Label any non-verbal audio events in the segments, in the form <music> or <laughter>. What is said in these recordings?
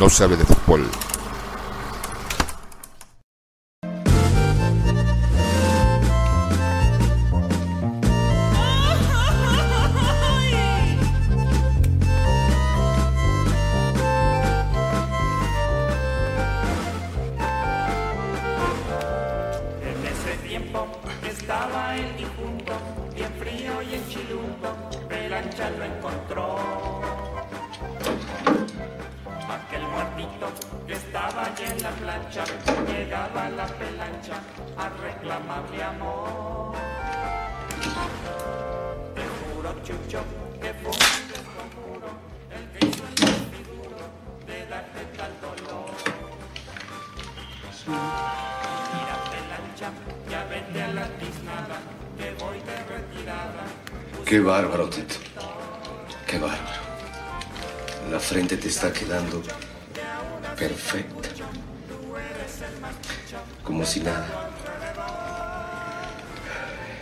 no sabe de fútbol.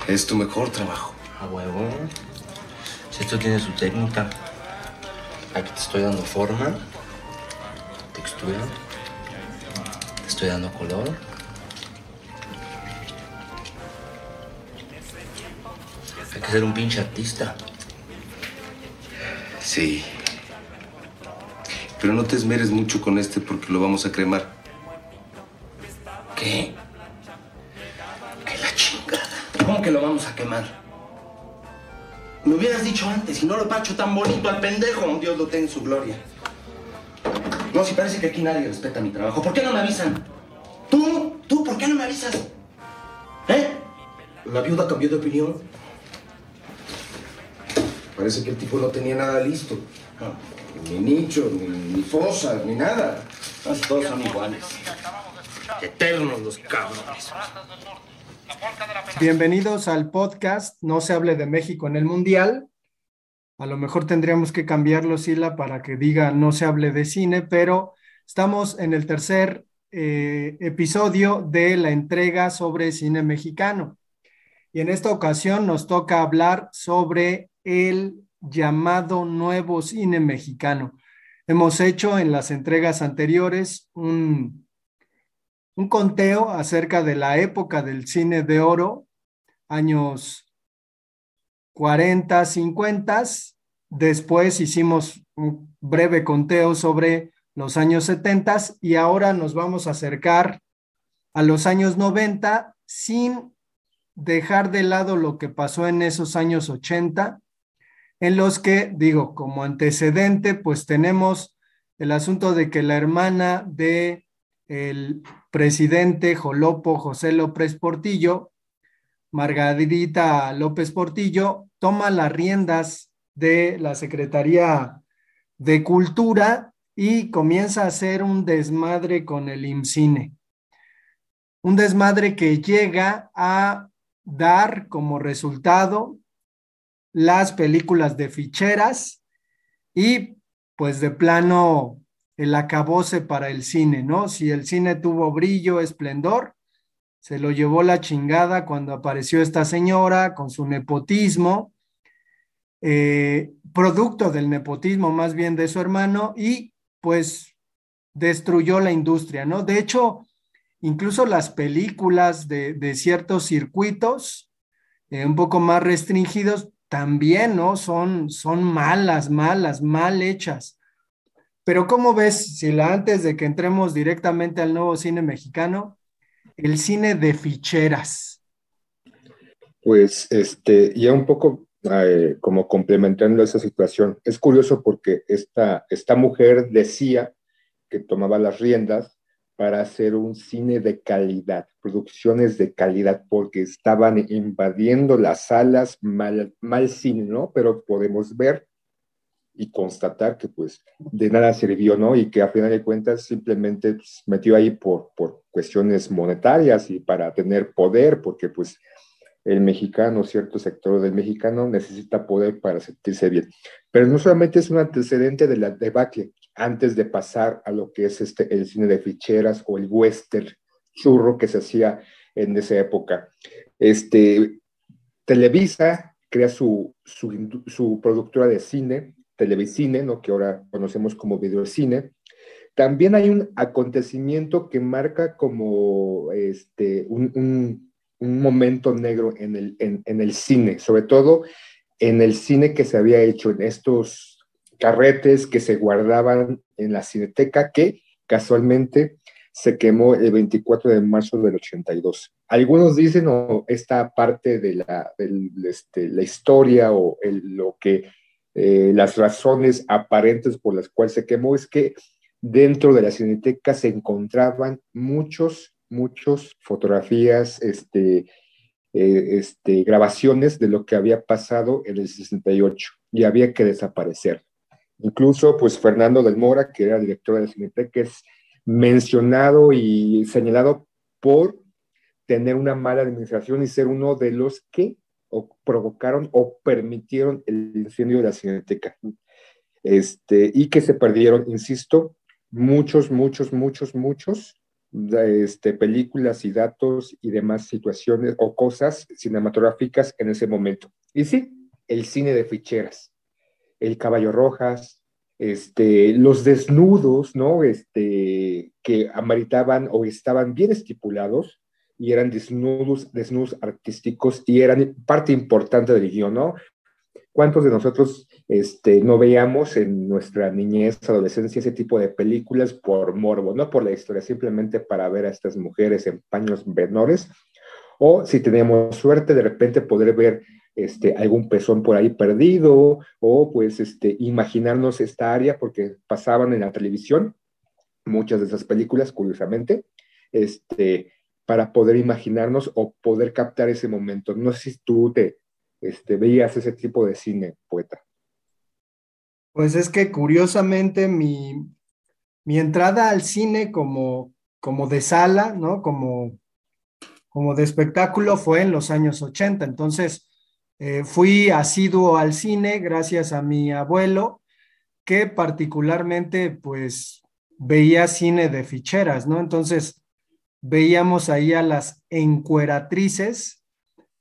Es tu mejor trabajo. A huevo. Si esto tiene su técnica. Aquí te estoy dando forma, textura, te estoy dando color. Hay que ser un pinche artista. Sí. Pero no te esmeres mucho con este porque lo vamos a cremar. ¿Qué? Quemar? Me hubieras dicho antes, y no lo pacho tan bonito al pendejo. Dios lo tenga en su gloria. No, si parece que aquí nadie respeta mi trabajo. ¿Por qué no me avisan? ¿Tú? ¿Tú? ¿Por qué no me avisas? ¿Eh? ¿La viuda cambió de opinión? Parece que el tipo no tenía nada listo. Ni nicho, ni, ni fosa, ni nada. Todos son iguales. Eternos los cabrones. Bienvenidos al podcast No se hable de México en el Mundial. A lo mejor tendríamos que cambiarlo, Sila, para que diga no se hable de cine, pero estamos en el tercer eh, episodio de la entrega sobre cine mexicano. Y en esta ocasión nos toca hablar sobre el llamado nuevo cine mexicano. Hemos hecho en las entregas anteriores un, un conteo acerca de la época del cine de oro, años 40, 50. Después hicimos un breve conteo sobre los años 70 y ahora nos vamos a acercar a los años 90 sin dejar de lado lo que pasó en esos años 80, en los que, digo, como antecedente, pues tenemos el asunto de que la hermana de el presidente Jolopo José López Portillo, Margarita López Portillo, toma las riendas de la Secretaría de Cultura y comienza a hacer un desmadre con el IMCINE. Un desmadre que llega a dar como resultado las películas de ficheras y pues de plano el acabose para el cine, ¿no? Si el cine tuvo brillo, esplendor, se lo llevó la chingada cuando apareció esta señora con su nepotismo, eh, producto del nepotismo más bien de su hermano, y pues destruyó la industria, ¿no? De hecho, incluso las películas de, ciertos circuitos eh, un poco más restringidos también, ¿no? Son, son malas, malas, mal hechas. Pero ¿cómo ves, si la antes de que entremos directamente al nuevo cine mexicano, el cine de ficheras? Pues, este, ya un poco eh, como complementando esa situación, es curioso porque esta, esta mujer decía que tomaba las riendas para hacer un cine de calidad, producciones de calidad, porque estaban invadiendo las salas mal, mal cine, ¿no? Pero podemos ver y constatar que pues de nada sirvió, ¿no? Y que a final de cuentas simplemente pues, metió ahí por, por cuestiones monetarias y para tener poder, porque pues el mexicano, cierto sector del mexicano necesita poder para sentirse bien. Pero no solamente es un antecedente de la debacle, antes de pasar a lo que es este, el cine de ficheras o el western churro que se hacía en esa época. Este, Televisa crea su, su, su productora de cine, Televicine, ¿no? que ahora conocemos como Videocine, también hay un acontecimiento que marca como este, un, momento negro en el, en el cine, sobre todo en el cine que se había hecho en estos carretes que se guardaban en la cineteca, que casualmente se quemó el 24 de marzo del 82. Algunos dicen, o esta parte de la, este, la historia o lo que eh, las razones aparentes por las cuales se quemó es que dentro de la cineteca se encontraban muchos, muchos fotografías, este, eh, este, grabaciones de lo que había pasado en el 68 y había que desaparecer. Incluso, pues Fernando del Mora, que era director de la cineteca, es mencionado y señalado por tener una mala administración y ser uno de los que provocaron o permitieron el incendio de la Cineteca. Este, y que se perdieron, insisto, muchos, muchos, muchos, muchos este, películas y datos y demás situaciones o cosas cinematográficas en ese momento. Y sí, el cine de ficheras, el Caballo Rojas, este, los desnudos, ¿no? Este, que amaritaban o estaban bien estipulados y eran desnudos, desnudos artísticos y eran parte importante del guion, ¿no? ¿Cuántos de nosotros este, no veíamos en nuestra niñez, adolescencia, ese tipo de películas por morbo, no por la historia, simplemente para ver a estas mujeres en paños menores? O si teníamos suerte, de repente poder ver este, algún pezón por ahí perdido o pues este, imaginarnos esta área porque pasaban en la televisión muchas de esas películas, curiosamente, este, para poder imaginarnos o poder captar ese momento. No sé si tú te este, veías ese tipo de cine, poeta. Pues es que curiosamente mi, entrada al cine como, como de sala, ¿no? Como, como de espectáculo fue en los años 80. Entonces, eh, fui asiduo al cine gracias a mi abuelo, que particularmente pues veía cine de ficheras, ¿no? Entonces veíamos ahí a las encueratrices,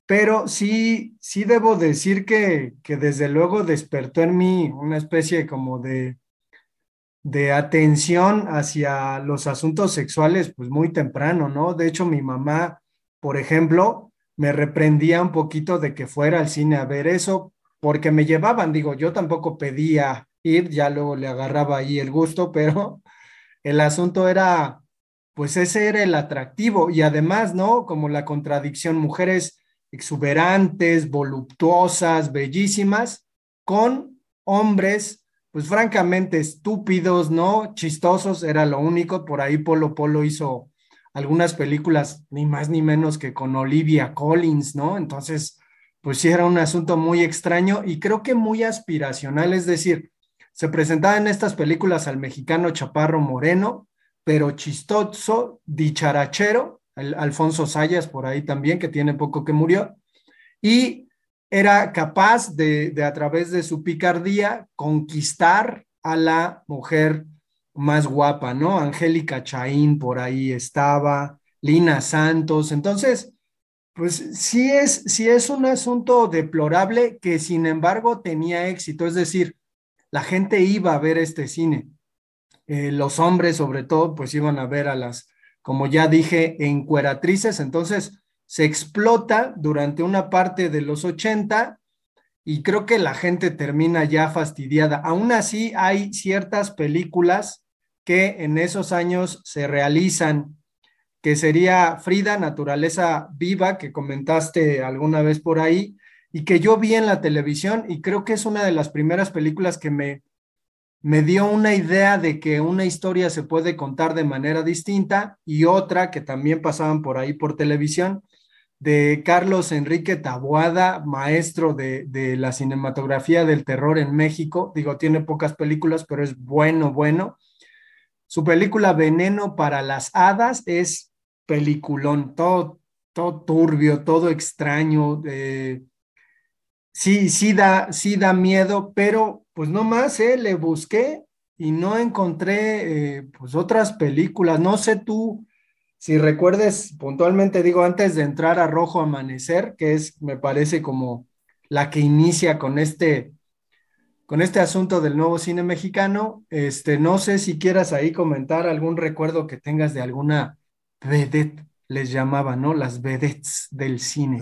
pero sí, sí debo decir que, que desde luego despertó en mí una especie como de, de atención hacia los asuntos sexuales pues muy temprano, ¿no? De hecho, mi mamá, por ejemplo, me reprendía un poquito de que fuera al cine a ver eso, porque me llevaban, digo, yo tampoco pedía ir, ya luego le agarraba ahí el gusto, <laughs> pero el asunto era, pues ese era el atractivo y además, ¿no? Como la contradicción, mujeres exuberantes, voluptuosas, bellísimas, con hombres, pues francamente estúpidos, ¿no? Chistosos, era lo único, por ahí Polo Polo hizo algunas películas, ni más ni menos que con Olivia Collins, ¿no? Entonces, pues sí era un asunto muy extraño y creo que muy aspiracional, es decir, se presentaba en estas películas al mexicano Chaparro Moreno, pero chistoso, dicharachero, el Alfonso Sayas por ahí también, que tiene poco que murió, y era capaz de, de a través de su picardía conquistar a la mujer más guapa, ¿no? Angélica Chaín por ahí estaba, Lina Santos. Entonces, pues sí es, sí es un asunto deplorable que sin embargo tenía éxito, es decir, la gente iba a ver este cine. Eh, los hombres sobre todo, pues iban a ver a las, como ya dije, encueratrices. Entonces, se explota durante una parte de los 80 y creo que la gente termina ya fastidiada. Aún así, hay ciertas películas que en esos años se realizan, que sería Frida, Naturaleza Viva, que comentaste alguna vez por ahí, y que yo vi en la televisión y creo que es una de las primeras películas que me, me dio una idea de que una historia se puede contar de manera distinta y otra que también pasaban por ahí por televisión, de Carlos Enrique Taboada, maestro de, de, la cinematografía del terror en México. Digo, tiene pocas películas, pero es bueno, bueno. Su película Veneno para las Hadas es peliculón, todo, todo turbio, todo extraño. Eh, sí, sí da, sí da miedo, pero pues no más, eh, le busqué y no encontré eh, pues otras películas. No sé tú si recuerdes puntualmente, digo, antes de entrar a Rojo Amanecer, que es, me parece como la que inicia con este con este asunto del nuevo cine mexicano. Este, no sé si quieras ahí comentar algún recuerdo que tengas de alguna vedette, les llamaba, ¿no? Las vedettes del cine.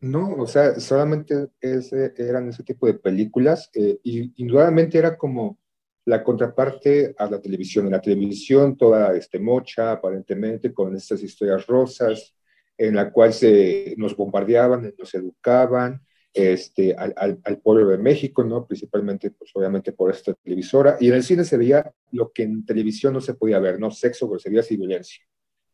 No, o sea, solamente eran ese tipo de películas eh, y indudablemente era como la contraparte a la televisión. En la televisión toda este, mocha, aparentemente, con estas historias rosas, en la cual se, nos bombardeaban, nos educaban, este, al, al, pueblo de México, ¿no? Principalmente, pues obviamente por esta televisora. Y en el cine se veía lo que en televisión no se podía ver, ¿no? Sexo, groserías y violencia,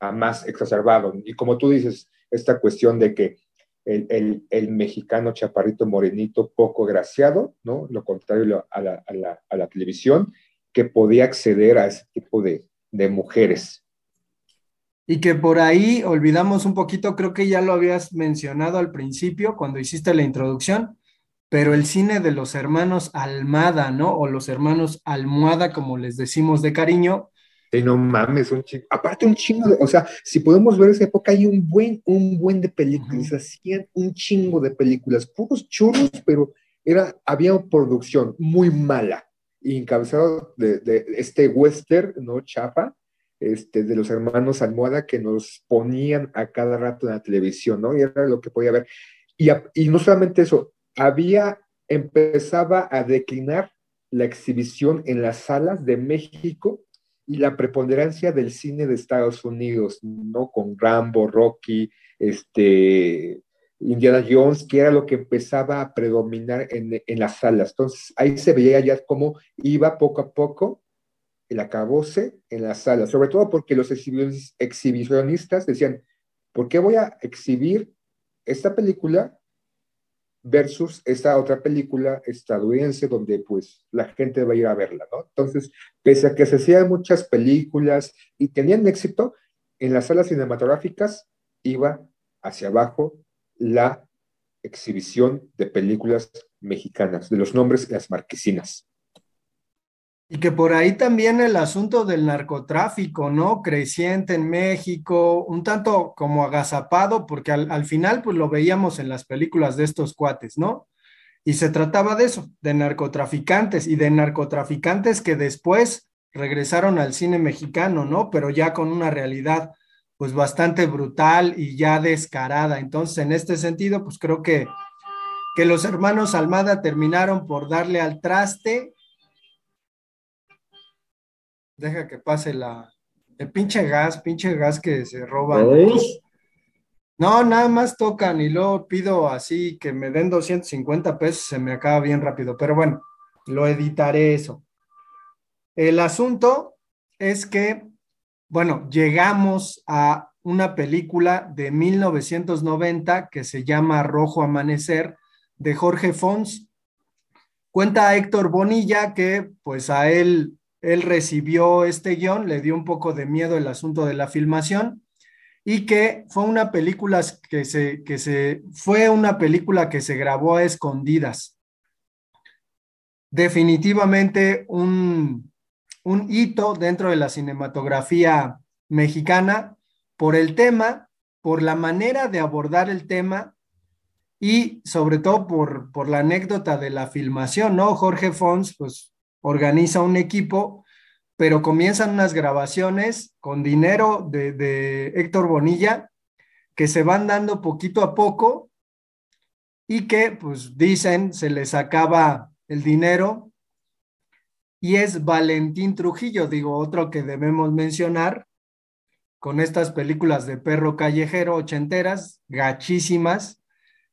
a más exacerbado. Y como tú dices, esta cuestión de que el, el, el, mexicano chaparrito morenito poco graciado, ¿no? Lo contrario a la, a la, a la televisión, que podía acceder a ese tipo de, de mujeres. Y que por ahí olvidamos un poquito, creo que ya lo habías mencionado al principio cuando hiciste la introducción, pero el cine de los hermanos Almada, ¿no? O los hermanos Almohada, como les decimos de cariño. Sí, no mames, un chingo. Aparte un chingo, de, o sea, si podemos ver esa época, hay un buen, un buen de películas, hacían un chingo de películas, puros churros, pero era, había una producción muy mala, encabezado de, de este western, ¿no? Chapa, este, de los hermanos Almohada que nos ponían a cada rato en la televisión, ¿no? Y era lo que podía ver. Y, y no solamente eso, había, empezaba a declinar la exhibición en las salas de México y la preponderancia del cine de Estados Unidos, ¿no? Con Rambo, Rocky, este, Indiana Jones, que era lo que empezaba a predominar en, en las salas. Entonces, ahí se veía ya cómo iba poco a poco el acabose en la sala, sobre todo porque los exhibicionistas decían, ¿por qué voy a exhibir esta película versus esta otra película estadounidense donde pues la gente va a ir a verla, ¿no? Entonces, pese a que se hacían muchas películas y tenían éxito, en las salas cinematográficas iba hacia abajo la exhibición de películas mexicanas, de los nombres las marquesinas. Y que por ahí también el asunto del narcotráfico, ¿no? Creciente en México, un tanto como agazapado, porque al, final pues lo veíamos en las películas de estos cuates, ¿no? Y se trataba de eso, de narcotraficantes y de narcotraficantes que después regresaron al cine mexicano, ¿no? Pero ya con una realidad pues bastante brutal y ya descarada. Entonces, en este sentido, pues creo que, que los hermanos Almada terminaron por darle al traste deja que pase la, el pinche gas, pinche gas que se roba. No, nada más tocan y luego pido así que me den 250 pesos, se me acaba bien rápido, pero bueno, lo editaré eso. El asunto es que, bueno, llegamos a una película de 1990 que se llama Rojo Amanecer de Jorge Fons. Cuenta Héctor Bonilla que pues a él él recibió este guion, le dio un poco de miedo el asunto de la filmación y que fue una película que se, que se, fue una película que se grabó a escondidas. Definitivamente un, un hito dentro de la cinematografía mexicana por el tema, por la manera de abordar el tema y sobre todo por, por la anécdota de la filmación, ¿no? Jorge Fons, pues organiza un equipo, pero comienzan unas grabaciones con dinero de, Héctor Bonilla que se van dando poquito a poco y que pues dicen se les acaba el dinero. Y es Valentín Trujillo, digo, otro que debemos mencionar con estas películas de perro callejero ochenteras, gachísimas,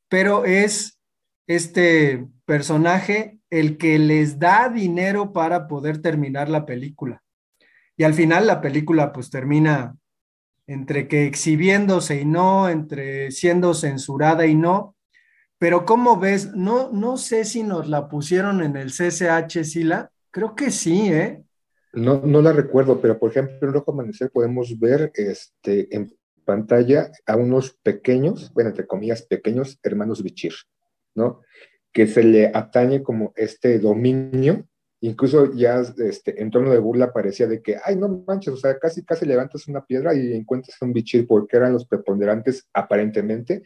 pero es este personaje el que les da dinero para poder terminar la película. Y al final la película pues termina entre que exhibiéndose y no, entre siendo censurada y no. Pero ¿cómo ves? No, no sé si nos la pusieron en el CCH, Sila. Creo que sí, ¿eh? No, no la recuerdo, pero por ejemplo en Rojo Amanecer podemos ver este, en pantalla a unos pequeños, bueno, entre comillas, pequeños hermanos Bichir, ¿no? Que se le atañe como este dominio, incluso ya este, en torno de burla parecía de que, ay, no manches, o sea, casi, casi levantas una piedra y encuentras un bichir, porque eran los preponderantes aparentemente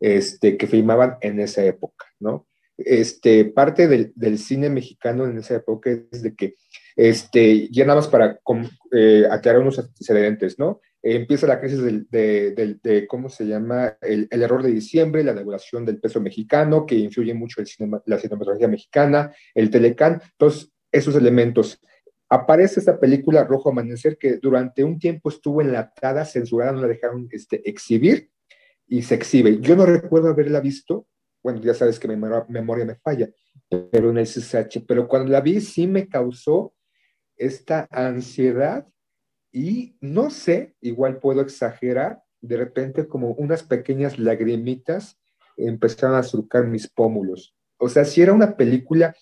este, que filmaban en esa época, ¿no? este, parte del, cine mexicano en esa época es de que, este, ya nada más para eh, aclarar unos antecedentes, ¿no? Empieza la crisis de, ¿cómo se llama? El, el, error de diciembre, la devaluación del peso mexicano, que influye mucho el cinema, la cinematografía mexicana, el telecán, todos esos elementos. Aparece esta película Rojo Amanecer que durante un tiempo estuvo enlatada, censurada, no la dejaron este, exhibir y se exhibe. Yo no recuerdo haberla visto, bueno, ya sabes que mi memoria me falla, pero en el CSH, pero cuando la vi sí me causó esta ansiedad y no sé, igual puedo exagerar, de repente como unas pequeñas lagrimitas empezaron a surcar mis pómulos. O sea, si era una película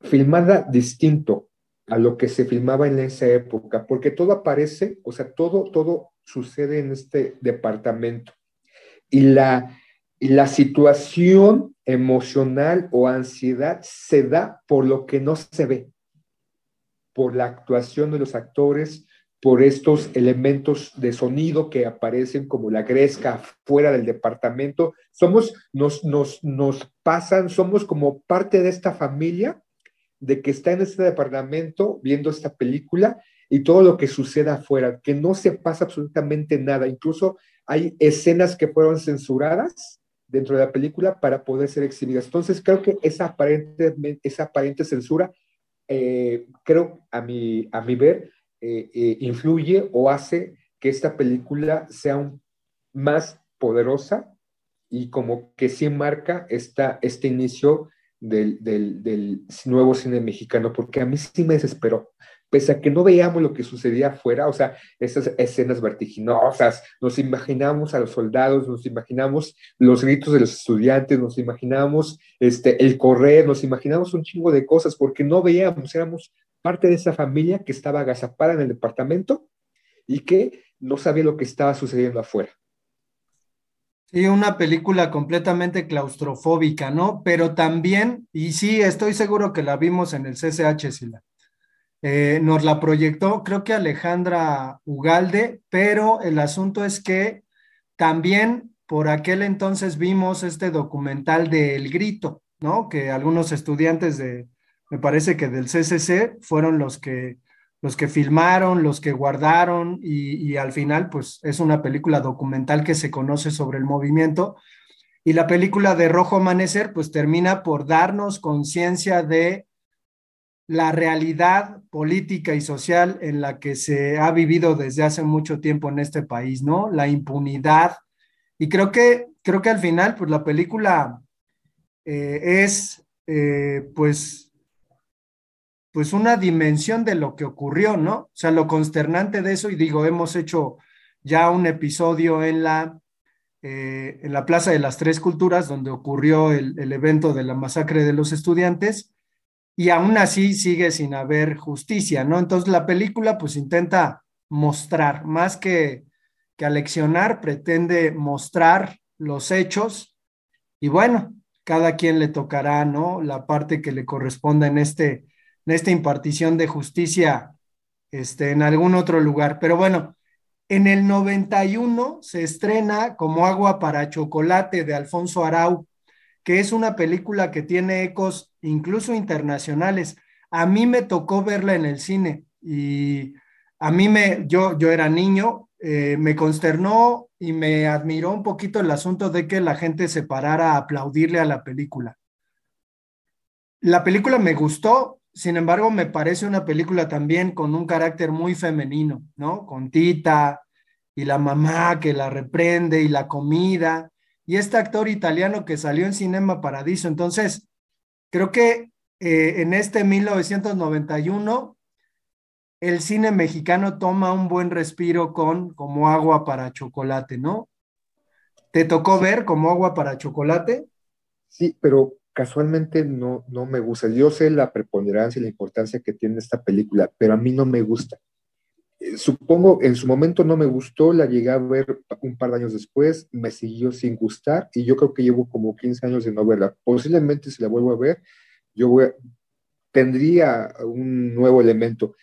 filmada distinto a lo que se filmaba en esa época, porque todo aparece, o sea, todo, todo sucede en este departamento. Y la, y la situación emocional o ansiedad se da por lo que no se ve por la actuación de los actores, por estos elementos de sonido que aparecen como la gresca fuera del departamento. Somos, nos, nos, nos pasan, somos como parte de esta familia de que está en este departamento viendo esta película y todo lo que suceda afuera, que no se pasa absolutamente nada. Incluso hay escenas que fueron censuradas dentro de la película para poder ser exhibidas. Entonces creo que esa aparente, esa aparente censura eh, creo, a mi, a mi ver, eh, eh, influye o hace que esta película sea más poderosa y como que sí marca esta, este inicio del, del, del, nuevo cine mexicano, porque a mí sí me desesperó pese a que no veíamos lo que sucedía afuera, o sea, esas escenas vertiginosas, nos imaginamos a los soldados, nos imaginamos los gritos de los estudiantes, nos imaginamos este, el correr, nos imaginamos un chingo de cosas, porque no veíamos, éramos parte de esa familia que estaba agazapada en el departamento y que no sabía lo que estaba sucediendo afuera. Sí, una película completamente claustrofóbica, ¿no? Pero también, y sí, estoy seguro que la vimos en el CCH, Sila eh, nos la proyectó, creo que Alejandra Ugalde, pero el asunto es que también por aquel entonces vimos este documental de El Grito, ¿no? Que algunos estudiantes de, me parece que del CCC fueron los que, los que filmaron, los que guardaron y, y al final pues es una película documental que se conoce sobre el movimiento. Y la película de Rojo Amanecer pues termina por darnos conciencia de la realidad política y social en la que se ha vivido desde hace mucho tiempo en este país, ¿no? La impunidad. Y creo que, creo que al final, pues la película eh, es, eh, pues, pues una dimensión de lo que ocurrió, ¿no? O sea, lo consternante de eso, y digo, hemos hecho ya un episodio en la, eh, en la Plaza de las Tres Culturas, donde ocurrió el, el evento de la masacre de los estudiantes, y aún así sigue sin haber justicia, ¿no? Entonces la película pues intenta mostrar, más que, que aleccionar, pretende mostrar los hechos y bueno, cada quien le tocará, ¿no? La parte que le corresponda en, este, en esta impartición de justicia este, en algún otro lugar. Pero bueno, en el 91 se estrena como agua para chocolate de Alfonso Arau, que es una película que tiene ecos incluso internacionales. A mí me tocó verla en el cine y a mí me, yo, yo era niño, eh, me consternó y me admiró un poquito el asunto de que la gente se parara a aplaudirle a la película. La película me gustó, sin embargo, me parece una película también con un carácter muy femenino, ¿no? Con Tita y la mamá que la reprende y la comida y este actor italiano que salió en Cinema Paradiso. Entonces, creo que eh, en este 1991 el cine mexicano toma un buen respiro con como agua para chocolate, ¿no? ¿Te tocó ver como agua para chocolate? Sí, pero casualmente no, no me gusta. Yo sé la preponderancia y la importancia que tiene esta película, pero a mí no me gusta supongo, en su momento no me gustó, la llegué a ver un par de años después, me siguió sin gustar y yo creo que llevo como 15 años de no verla. Posiblemente si la vuelvo a ver, yo tendría un nuevo elemento.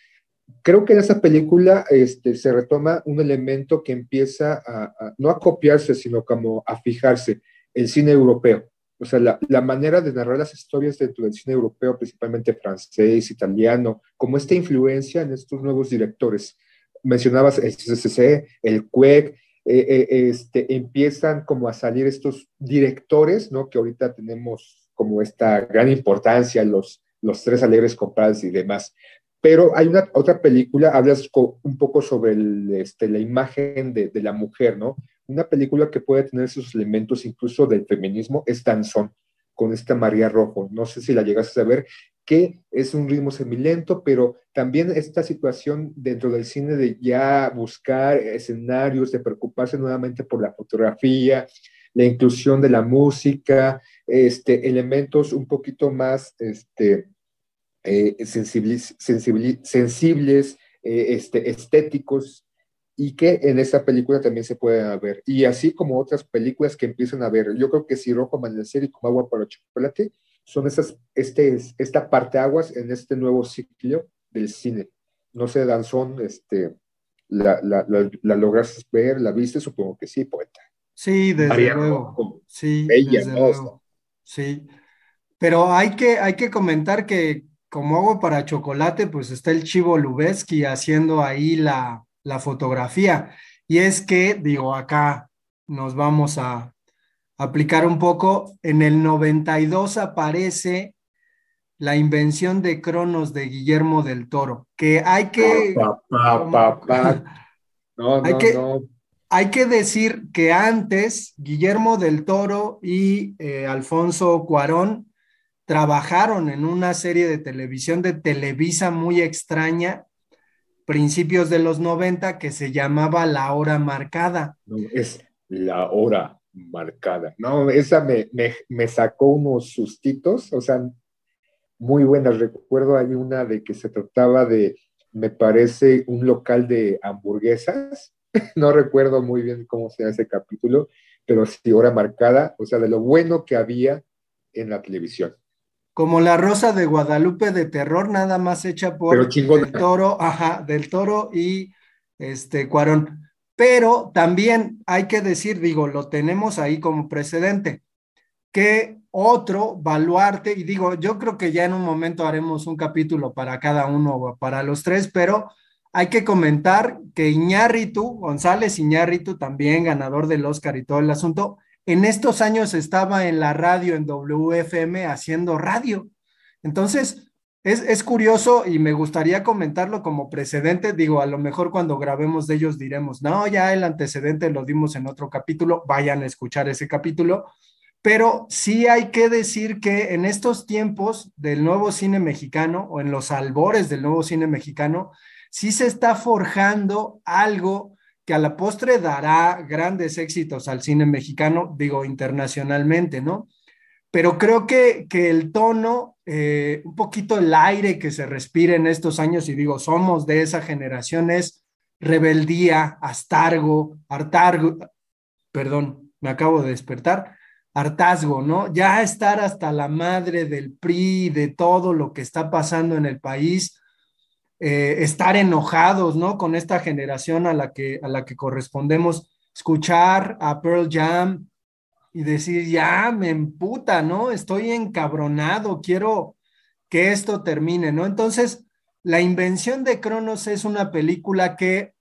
Creo que en esa película este, se retoma un elemento que empieza a, no a copiarse, sino como a fijarse, el cine europeo. o sea, la, la, manera de narrar las historias dentro del cine europeo, principalmente francés, italiano, como esta influencia en estos nuevos directores. Mencionabas el CCC, el CUEC, eh, eh, este, empiezan como a salir estos directores, ¿no? Que ahorita tenemos como esta gran importancia, los, los tres alegres compadres y demás. Pero hay una otra película, hablas un poco sobre el, este, la imagen de, de, la mujer, ¿no? Una película que puede tener esos elementos incluso del feminismo es Danzón, con esta María Rojo. No sé si la llegas a ver, que es un ritmo semilento, pero también esta situación dentro del cine de ya buscar escenarios, de preocuparse nuevamente por la fotografía, la inclusión de la música, este, elementos un poquito más este, eh, sensibles, sensibles eh, este, estéticos, y que en esta película también se pueden ver. Y así como otras películas que empiezan a ver. Yo creo que si Rojo Amanecer y como Agua para Chocolate son esas, este, esta parte aguas en este nuevo ciclo del cine. No sé, Danzón, este, la, la, la, logras ver, la viste, supongo que sí, poeta. Sí, desde luego. Sí, desde luego. Sí. Pero hay que, hay que comentar que como agua para chocolate, pues está el Chivo Lubeski haciendo ahí la, la fotografía. Y es que, digo, acá nos vamos a, aplicar un poco, en el 92 aparece la invención de Cronos de Guillermo del Toro, que hay que... <laughs> hay, que hay que decir que antes Guillermo del Toro y eh, Alfonso Cuarón trabajaron en una serie de televisión de Televisa muy extraña, principios de los 90, que se llamaba La Hora Marcada. es La Hora marcada. No, esa me, me, sacó unos sustitos, o sea, muy buenas. Recuerdo hay una de que se trataba de, me parece, un local de hamburguesas. <laughs> no recuerdo muy bien cómo se llama ese capítulo, pero sí, hora marcada, o sea, de lo bueno que había en la televisión. Como la Rosa de Guadalupe de terror, nada más hecha por el toro, ajá, del toro y este Cuarón. Pero también hay que decir, digo, lo tenemos ahí como precedente, que otro baluarte, y digo, yo creo que ya en un momento haremos un capítulo para cada uno o para los tres, pero hay que comentar que Iñárritu, González Iñárritu, también ganador del Oscar y todo el asunto, en estos años estaba en la radio, en WFM, haciendo radio. Entonces, es, curioso y me gustaría comentarlo como precedente. Digo, a lo mejor cuando grabemos de ellos diremos, no, ya el antecedente lo dimos en otro capítulo, vayan a escuchar ese capítulo. Pero sí hay que decir que en estos tiempos del nuevo cine mexicano o en los albores del nuevo cine mexicano, sí se está forjando algo que a la postre dará grandes éxitos al cine mexicano, digo, internacionalmente, ¿no? pero creo que, que el tono, eh, un poquito el aire que se respira en estos años, y digo, somos de esa generación, es rebeldía, astargo, hartargo, perdón, me acabo de despertar, hartazgo, ¿no? Ya estar hasta la madre del PRI, de todo lo que está pasando en el país, eh, estar enojados, ¿no? Con esta generación a la que, a la que correspondemos, escuchar a Pearl Jam, y decir, ya me emputa, ¿no? Estoy encabronado, quiero que esto termine, ¿no? Entonces, La invención de Cronos es una película que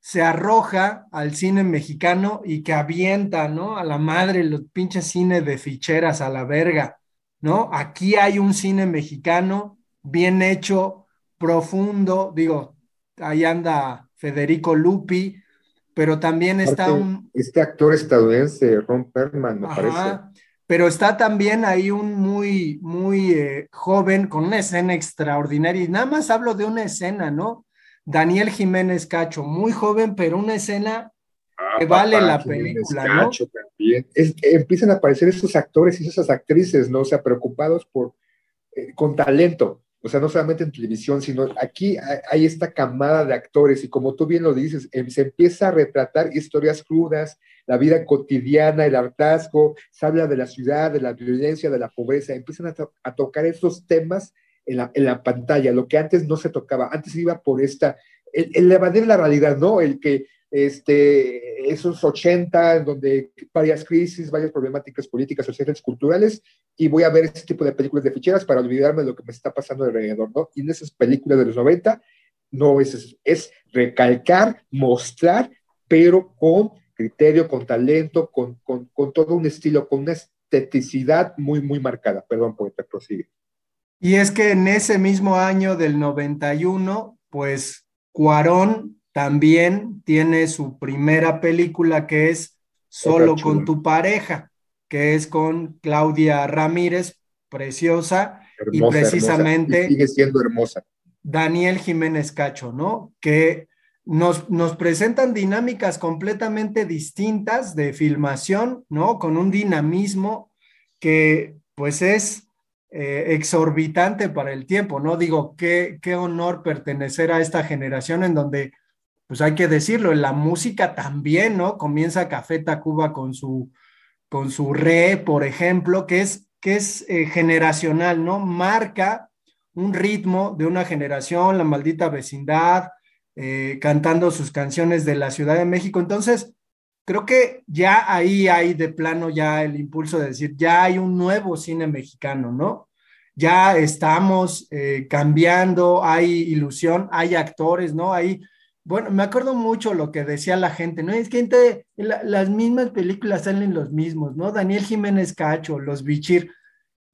se arroja al cine mexicano y que avienta, ¿no? A la madre los pinches cine de ficheras a la verga, ¿no? Aquí hay un cine mexicano bien hecho, profundo, digo, ahí anda Federico Lupi, pero también está un... Este actor estadounidense, Ron Perlman, me parece. Pero está también ahí un muy, muy eh, joven con una escena extraordinaria. Y nada más hablo de una escena, ¿no? Daniel Jiménez Cacho, muy joven, pero una escena ah, que vale la película, ¿no? también. empiezan a aparecer esos actores y esas actrices, ¿no? O sea, preocupados por, eh, con talento. O sea, no solamente en televisión, sino aquí hay esta camada de actores y como tú bien lo dices, em, se empieza a retratar historias crudas, la vida cotidiana, el hartazgo, se habla de la ciudad, de la violencia, de la pobreza, empiezan a, tocar esos temas en la, en la, pantalla, lo que antes no se tocaba, antes iba por esta, el, el evadir la realidad, ¿no? El que este, esos 80, en donde varias crisis, varias problemáticas políticas, sociales, culturales, y voy a ver ese tipo de películas de ficheras para olvidarme de lo que me está pasando alrededor, ¿no? Y en esas películas de los 90, no es eso, es recalcar, mostrar, pero con criterio, con talento, con, con, con todo un estilo, con una esteticidad muy, muy marcada. Perdón, poeta, prosigue. Y es que en ese mismo año del 91, pues Cuarón también tiene su primera película que es Solo con tu pareja, que es con Claudia Ramírez, preciosa, y precisamente... sigue siendo hermosa. Daniel Jiménez Cacho, ¿no? Que nos, nos, presentan dinámicas completamente distintas de filmación, ¿no? Con un dinamismo que pues es eh, exorbitante para el tiempo, ¿no? Digo, qué, qué honor pertenecer a esta generación en donde, pues hay que decirlo, en la música también, ¿no? Comienza Café Tacuba con su, con su re, por ejemplo, que es, que es eh, generacional, ¿no? Marca un ritmo de una generación, la maldita vecindad, eh, cantando sus canciones de la Ciudad de México. Entonces, creo que ya ahí hay de plano ya el impulso de decir, ya hay un nuevo cine mexicano, ¿no? Ya estamos eh, cambiando, hay ilusión, hay actores, ¿no? Hay, bueno, me acuerdo mucho lo que decía la gente, ¿no? Es que las mismas películas salen los mismos, ¿no? Daniel Jiménez Cacho, los Bichir,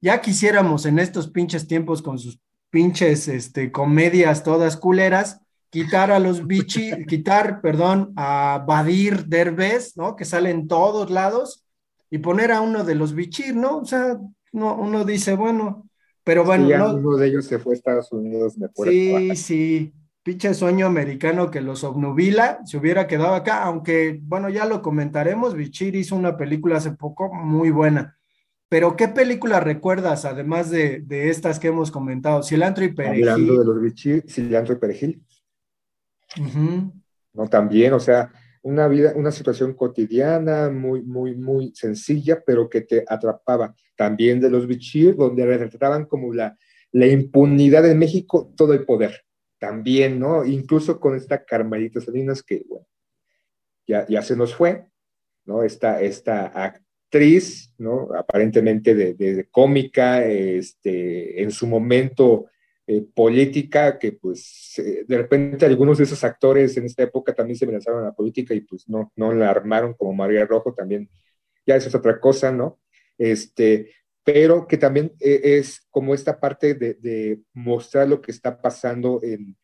ya quisiéramos en estos pinches tiempos con sus pinches este, comedias todas culeras, quitar a los bichi, <laughs> quitar, perdón, a Badir Derbez, ¿no? Que sale en todos lados y poner a uno de los bichir, ¿no? O sea, no, uno dice, bueno, pero bueno. no, uno de ellos se fue a Estados Unidos, me acuerdo. Sí, sí, pinche sueño americano que los obnubila, se hubiera quedado acá, aunque, bueno, ya lo comentaremos, Bichir hizo una película hace poco muy buena. Pero, ¿qué película recuerdas, además de, de estas que hemos comentado? Cilantro y Perejil. Hablando de los Bichir, Cilantro y Perejil. ¿no? También, o sea, una vida, una situación cotidiana, muy, muy, muy sencilla, pero que te atrapaba. También de los bichir, donde retrataban como la, la impunidad en México, todo el poder. También, ¿no? Incluso con esta Carmelita Salinas, que, bueno, ya, ya se nos fue, ¿no? Esta, esta actriz, ¿no? Aparentemente de, de cómica, este, en su momento eh, política que pues eh, de repente algunos de esos actores en esta época también se lanzaron a la política y pues no, no la armaron como María Rojo también, ya eso es otra cosa, ¿no? Este, pero que también eh, es como esta parte de, de, mostrar lo que está pasando en,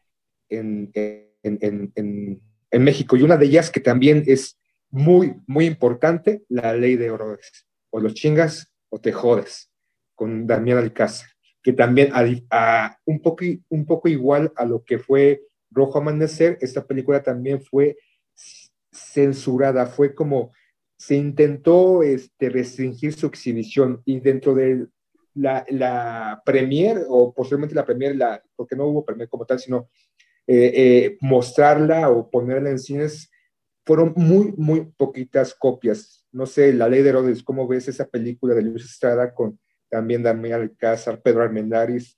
en, en, en, México. Y una de ellas que también es muy, muy importante, la ley de Orodes. O los chingas o te jodes, con Damián Alcázar que también a, un, poco, un poco igual a lo que fue Rojo Amanecer, esta película también fue censurada, fue como se intentó este, restringir su exhibición y dentro de la, la premier o posiblemente la premier, la, porque no hubo premier como tal, sino eh, eh, mostrarla o ponerla en cines, fueron muy, muy poquitas copias. No sé, La Ley de Herodes, ¿cómo ves esa película de Luis Estrada con también Damián Alcázar, Pedro Armendáriz,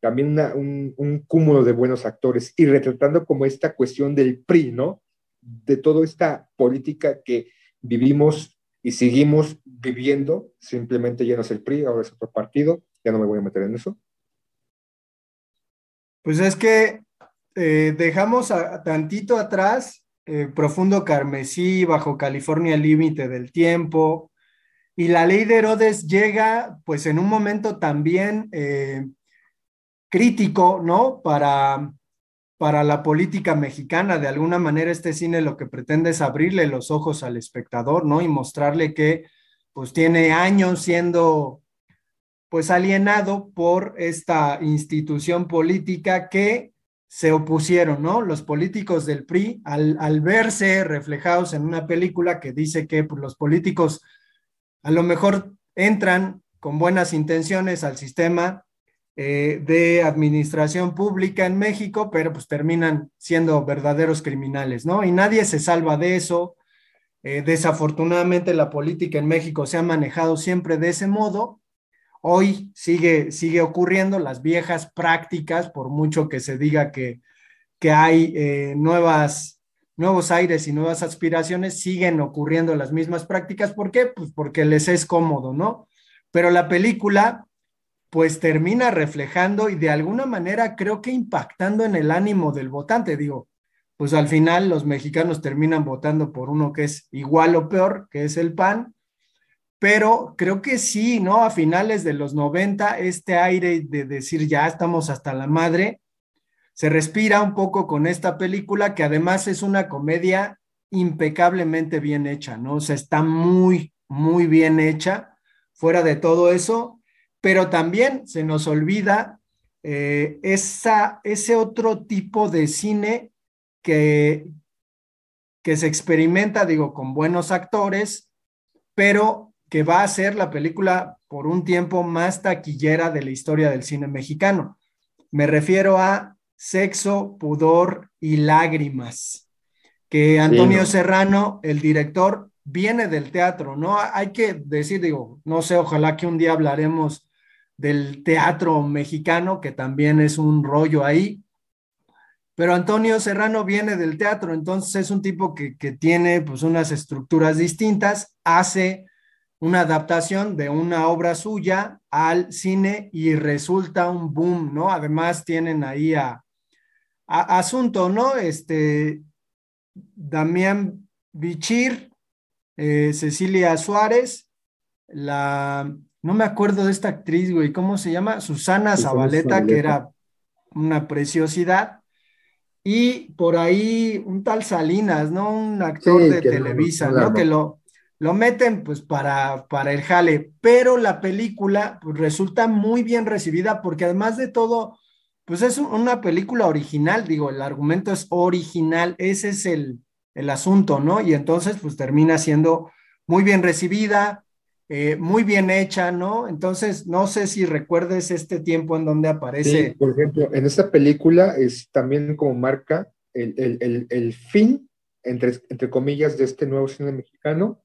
también un, un, cúmulo de buenos actores y retratando como esta cuestión del PRI, ¿no? De toda esta política que vivimos y seguimos viviendo, simplemente ya el PRI, ahora es otro partido, ya no me voy a meter en eso. Pues es que eh, dejamos a, tantito atrás eh, Profundo Carmesí, Bajo California Límite del Tiempo, y la ley de Herodes llega pues en un momento también eh, crítico, ¿no? Para, para la política mexicana. De alguna manera este cine lo que pretende es abrirle los ojos al espectador, ¿no? Y mostrarle que pues tiene años siendo pues alienado por esta institución política que se opusieron, ¿no? Los políticos del PRI, al, al verse reflejados en una película que dice que pues, los políticos a lo mejor entran con buenas intenciones al sistema eh, de administración pública en México, pero pues terminan siendo verdaderos criminales, ¿no? Y nadie se salva de eso. Eh, desafortunadamente la política en México se ha manejado siempre de ese modo. Hoy sigue, sigue ocurriendo las viejas prácticas, por mucho que se diga que, que hay eh, nuevas nuevos aires y nuevas aspiraciones, siguen ocurriendo las mismas prácticas. ¿Por qué? Pues porque les es cómodo, ¿no? Pero la película, pues termina reflejando y de alguna manera creo que impactando en el ánimo del votante. Digo, pues al final los mexicanos terminan votando por uno que es igual o peor, que es el PAN, pero creo que sí, ¿no? A finales de los 90, este aire de decir ya estamos hasta la madre, se respira un poco con esta película que además es una comedia impecablemente bien hecha, ¿no? O sea, está muy, muy bien hecha, fuera de todo eso, pero también se nos olvida eh, esa, ese otro tipo de cine que, que se experimenta, digo, con buenos actores, pero que va a ser la película por un tiempo más taquillera de la historia del cine mexicano. Me refiero a Sexo, Pudor y Lágrimas, que Antonio Serrano, el director, viene del teatro, ¿no? Hay que decir, digo, no sé, ojalá que un día hablaremos del teatro mexicano, que también es un rollo ahí, pero Antonio Serrano viene del teatro, entonces es un tipo que, tiene pues unas estructuras distintas, hace una adaptación de una obra suya al cine y resulta un boom, ¿no? Además tienen ahí a, asunto, ¿no? Este, Damián Bichir, eh, Cecilia Suárez, la, no me acuerdo de esta actriz, güey, ¿cómo se llama? Susana Zabaleta, que era una preciosidad y por ahí un tal Salinas, ¿no? Un actor de Televisa, ¿no? Que lo, lo meten pues para, para el jale, pero la película pues, resulta muy bien recibida porque además de todo, pues es una película original, digo, el argumento es original, ese es el, el asunto, ¿no? Y entonces pues termina siendo muy bien recibida, eh, muy bien hecha, ¿no? Entonces, no sé si recuerdes este tiempo en donde aparece. Sí, por ejemplo, en esta película es también como marca el, fin, entre, entre comillas, de este nuevo cine mexicano,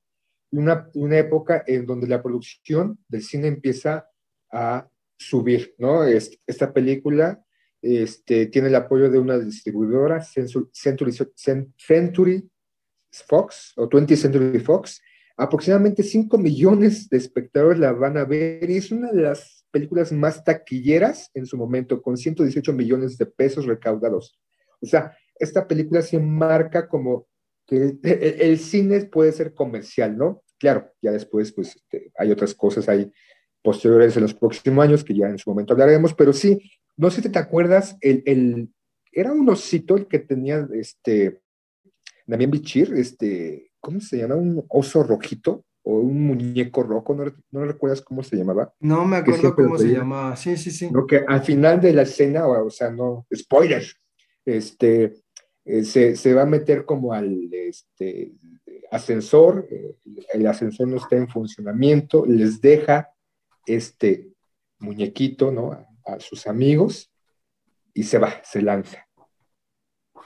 una, una época en donde la producción del cine empieza a subir, ¿no? esta película este, tiene el apoyo de una distribuidora, Century, Century Fox o 20th Century Fox, aproximadamente 5 millones de espectadores la van a ver y es una de las películas más taquilleras en su momento, con 118 millones de pesos recaudados. O sea, esta película se marca como que el, cine puede ser comercial, ¿no? Claro, ya después pues este, hay otras cosas ahí posteriores en los próximos años que ya en su momento hablaremos, pero sí, no sé si te acuerdas, el, el era un osito el que tenía este Damián Bichir, este, ¿cómo se llama? Un oso rojito o un muñeco rojo, ¿no, recuerdas cómo se llamaba? No me acuerdo cómo se llamaba, sí, sí, sí. Lo que al final de la escena, o, sea, no, spoiler, este, eh, se, va a meter como al este, ascensor, eh, el ascensor no está en funcionamiento, les deja este muñequito, ¿no? a sus amigos y se va, se lanza.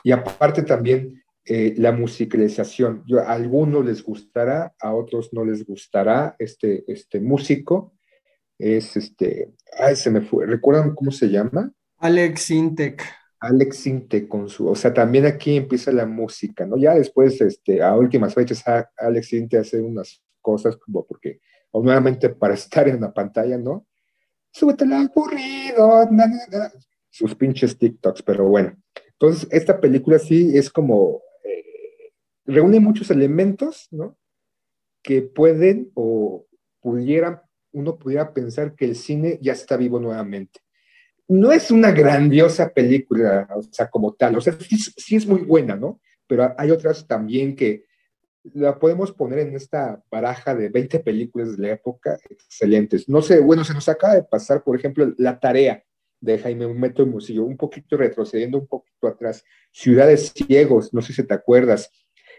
Y aparte también eh, la musicalización. Yo, a algunos les gustará, a otros no les gustará este, este músico. Es este, ay, se me fue, ¿recuerdan cómo se llama? Alex Intec. Alex Intec con su, o sea, también aquí empieza la música, ¿no? Ya después, este, a últimas fechas, Alex Intec hace unas cosas como porque, o nuevamente para <laughs> estar en la pantalla, ¿no? Súbete al aburrido, sus pinches TikToks, pero bueno. Entonces, esta película sí es como reúne muchos elementos, ¿no? Que pueden o pudieran, uno pudiera pensar que el cine ya está vivo nuevamente. No es una grandiosa película, o sea, como tal, o sea, sí, es muy buena, ¿no? Pero hay otras también que la podemos poner en esta baraja de 20 películas de la época excelentes. No sé, bueno, se nos acaba de pasar, por ejemplo, La Tarea de Jaime Meto y Musillo, un poquito retrocediendo un poquito atrás. Ciudades Ciegos, no sé si te acuerdas,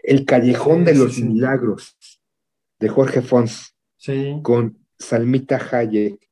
el Callejón de los Milagros de Jorge Fons con Salmita Hayek.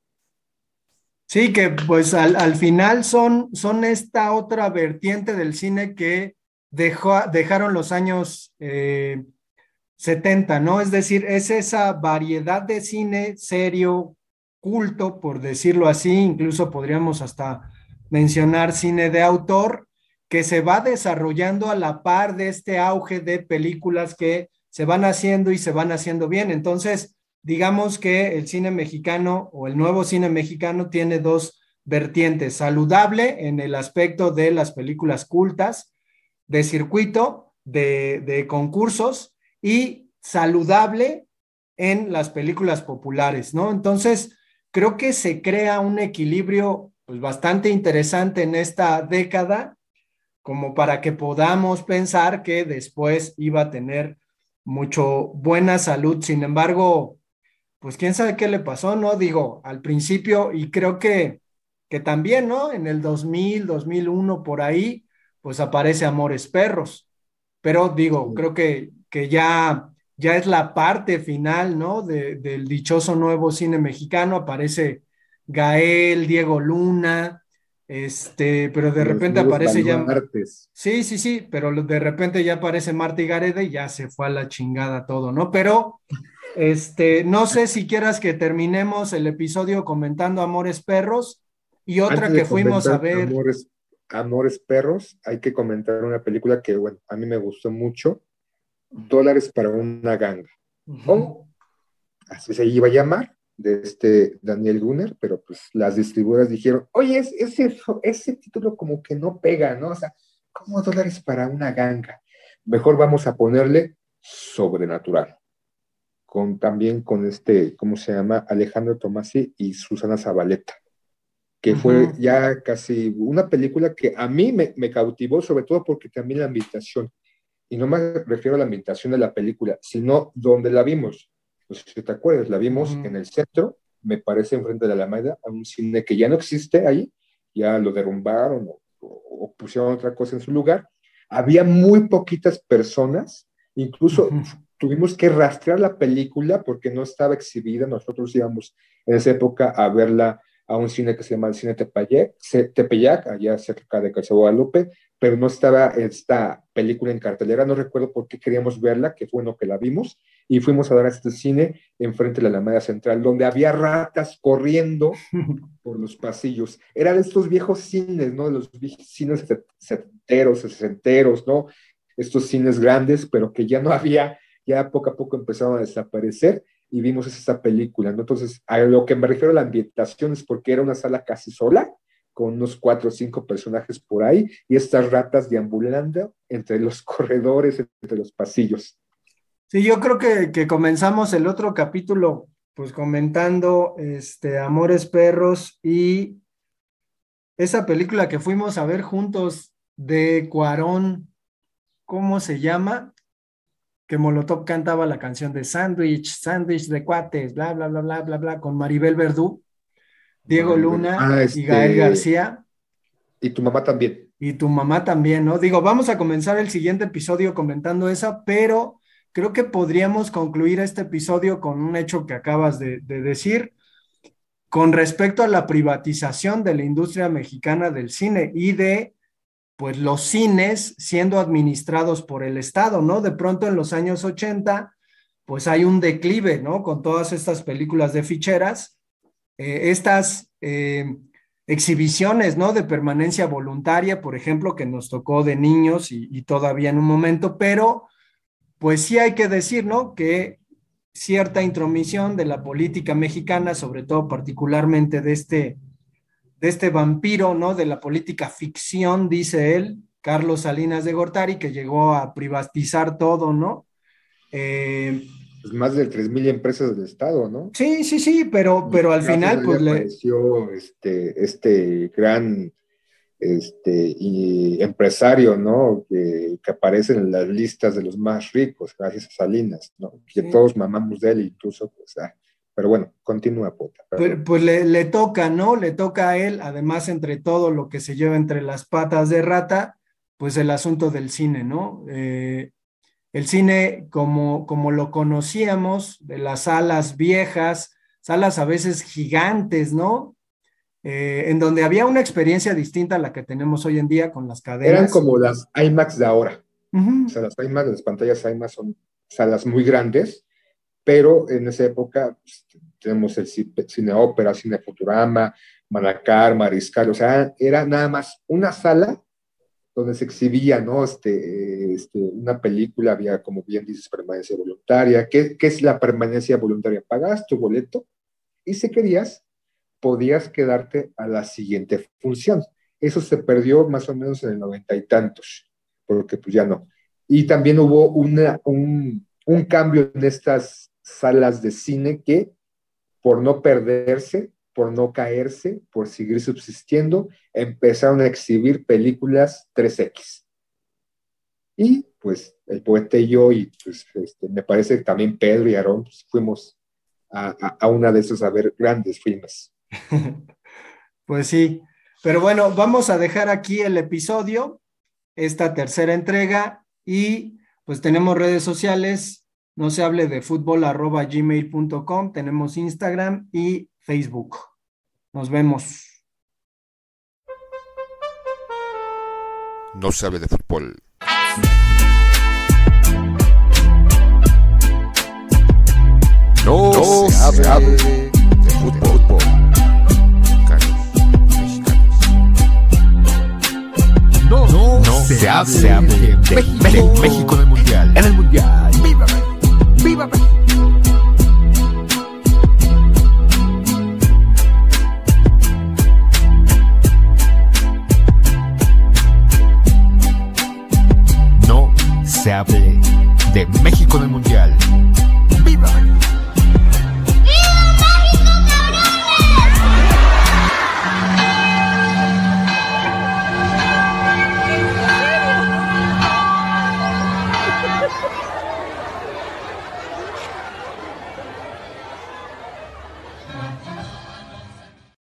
Sí, que pues al, final son, son esta otra vertiente del cine que dejó, dejaron los años 70, eh, ¿no? Es decir, es esa variedad de cine serio, culto, por decirlo así, incluso podríamos hasta mencionar cine de autor, que se va desarrollando a la par de este auge de películas que se van haciendo y se van haciendo bien. Entonces, digamos que el cine mexicano o el nuevo cine mexicano tiene dos vertientes, saludable en el aspecto de las películas cultas, de circuito, de, concursos y saludable en las películas populares, ¿no? Entonces, creo que se crea un equilibrio pues, bastante interesante en esta década, como para que podamos pensar que después iba a tener mucho buena salud. Sin embargo, pues quién sabe qué le pasó, ¿no? Digo, al principio, y creo que, que también, ¿no? En el 2000, 2001, por ahí, pues aparece Amores Perros. Pero digo, creo que, que ya ya es la parte final, ¿no? del dichoso nuevo cine mexicano, aparece Gael, Diego Luna, este, pero de repente aparece ya... Sí, sí, sí, pero de repente ya aparece Marta y Gareda y ya se fue a la chingada todo, ¿no? Pero, este, no sé si quieras que terminemos el episodio comentando Amores Perros y otra que fuimos a ver... Amores, Amores Perros, hay que comentar una película que, bueno, a mí me gustó mucho, dólares para una ganga. O así se iba a llamar, de este Daniel Gunner, pero pues las distribuidoras dijeron, oye, ese, ese título como que no pega, ¿no? O sea, ¿cómo dólares para una ganga? Mejor vamos a ponerle sobrenatural. Con, también con este, ¿cómo se llama? Alejandro Tomasi y Susana Zabaleta, que fue ya casi una película que a mí me, me cautivó, sobre todo porque también la ambientación y no me refiero a la ambientación de la película, sino donde la vimos. No sé si te acuerdas, la vimos en el centro, me parece enfrente de la Alameda, a un cine que ya no existe ahí, ya lo derrumbaron o, pusieron otra cosa en su lugar. Había muy poquitas personas, incluso tuvimos que rastrear la película porque no estaba exhibida, nosotros íbamos en esa época a verla a un cine que se llama el Cine Tepeyac, Tepeyac allá cerca de Casa Guadalupe, pero no estaba esta película en cartelera, no recuerdo por qué queríamos verla, que fue bueno que la vimos, y fuimos a ver a este cine enfrente de la Alameda Central, donde había ratas corriendo <laughs> por los pasillos. Era de estos viejos cines, ¿no? De los cines setenteros, sesenteros, ¿no? Estos cines grandes, pero que ya no había, ya poco a poco empezaron a desaparecer, y vimos esa película, ¿no? Entonces, a lo que me refiero a la ambientación es porque era una sala casi sola, con unos cuatro o cinco personajes por ahí, y estas ratas deambulando entre los <laughs> corredores, entre los pasillos. Sí, yo creo que, que comenzamos el otro capítulo, pues comentando este, Amores Perros y esa película que fuimos a ver juntos de Cuarón, ¿cómo se llama? Que Molotov cantaba la canción de Sandwich, Sandwich de cuates, bla, bla, bla, bla, bla, bla, con Maribel Verdú, Diego Luna ah, y Gael este, García. Y tu mamá también. Y tu mamá también, ¿no? Digo, vamos a comenzar el siguiente episodio comentando esa, pero creo que podríamos concluir este episodio con un hecho que acabas de, de decir con respecto a la privatización de la industria mexicana del cine y de pues los cines siendo administrados por el Estado, ¿no? De pronto en los años 80, pues hay un declive, ¿no? Con todas estas películas de ficheras, eh, estas eh, exhibiciones, ¿no? De permanencia voluntaria, por ejemplo, que nos tocó de niños y, y todavía en un momento, pero pues sí hay que decir, ¿no? Que cierta intromisión de la política mexicana, sobre todo particularmente de este de este vampiro, ¿no? De la política ficción, dice él, Carlos Salinas de Gortari, que llegó a privatizar todo, ¿no? Eh, pues más de 3.000 empresas del Estado, ¿no? Sí, sí, sí, pero, pero al final, pues le... Apareció este, este gran este, y empresario, ¿no? Que, que, aparece en las listas de los más ricos, gracias a Salinas, ¿no? Que todos mamamos de él, incluso, pues, ah, pero bueno, continúa, Pota. Pues, pues le, toca, ¿no? Le toca a él, además, entre todo lo que se lleva entre las patas de rata, pues el asunto del cine, ¿no? Eh, el cine, como, como lo conocíamos, de las salas viejas, salas a veces gigantes, ¿no? Eh, en donde había una experiencia distinta a la que tenemos hoy en día con las cadenas. Eran como las IMAX de ahora. O sea, las IMAX, las pantallas IMAX son salas muy grandes, pero en esa época pues, tenemos el cine ópera, cine Futurama, Manacar, Mariscal, o sea, era nada más una sala donde se exhibía, ¿no? Este, este, una película, había, como bien dices, permanencia voluntaria. ¿Qué, ¿Qué, es la permanencia voluntaria? Pagas tu boleto y si querías, podías quedarte a la siguiente función. Eso se perdió más o menos en el noventa y tantos, porque pues ya no. Y también hubo una, un, un cambio en estas salas de cine que, por no perderse, por no caerse, por seguir subsistiendo, empezaron a exhibir películas 3X. Y pues el poeta y yo, y pues este, me parece que también Pedro y Aarón, pues, fuimos a, una de esos a ver grandes filmes. <laughs> pues sí, pero bueno, vamos a dejar aquí el episodio, esta tercera entrega, y pues tenemos redes sociales, no se hable de fútbol arroba gmail.com, tenemos Instagram y Facebook. Nos vemos. No se hable de fútbol. No, no se, hable se, hable de, de fútbol. fútbol. No, no, no se, se, hable, se hable de, de, México. de México en el Mundial. En el Mundial. Se hable de México en el Mundial.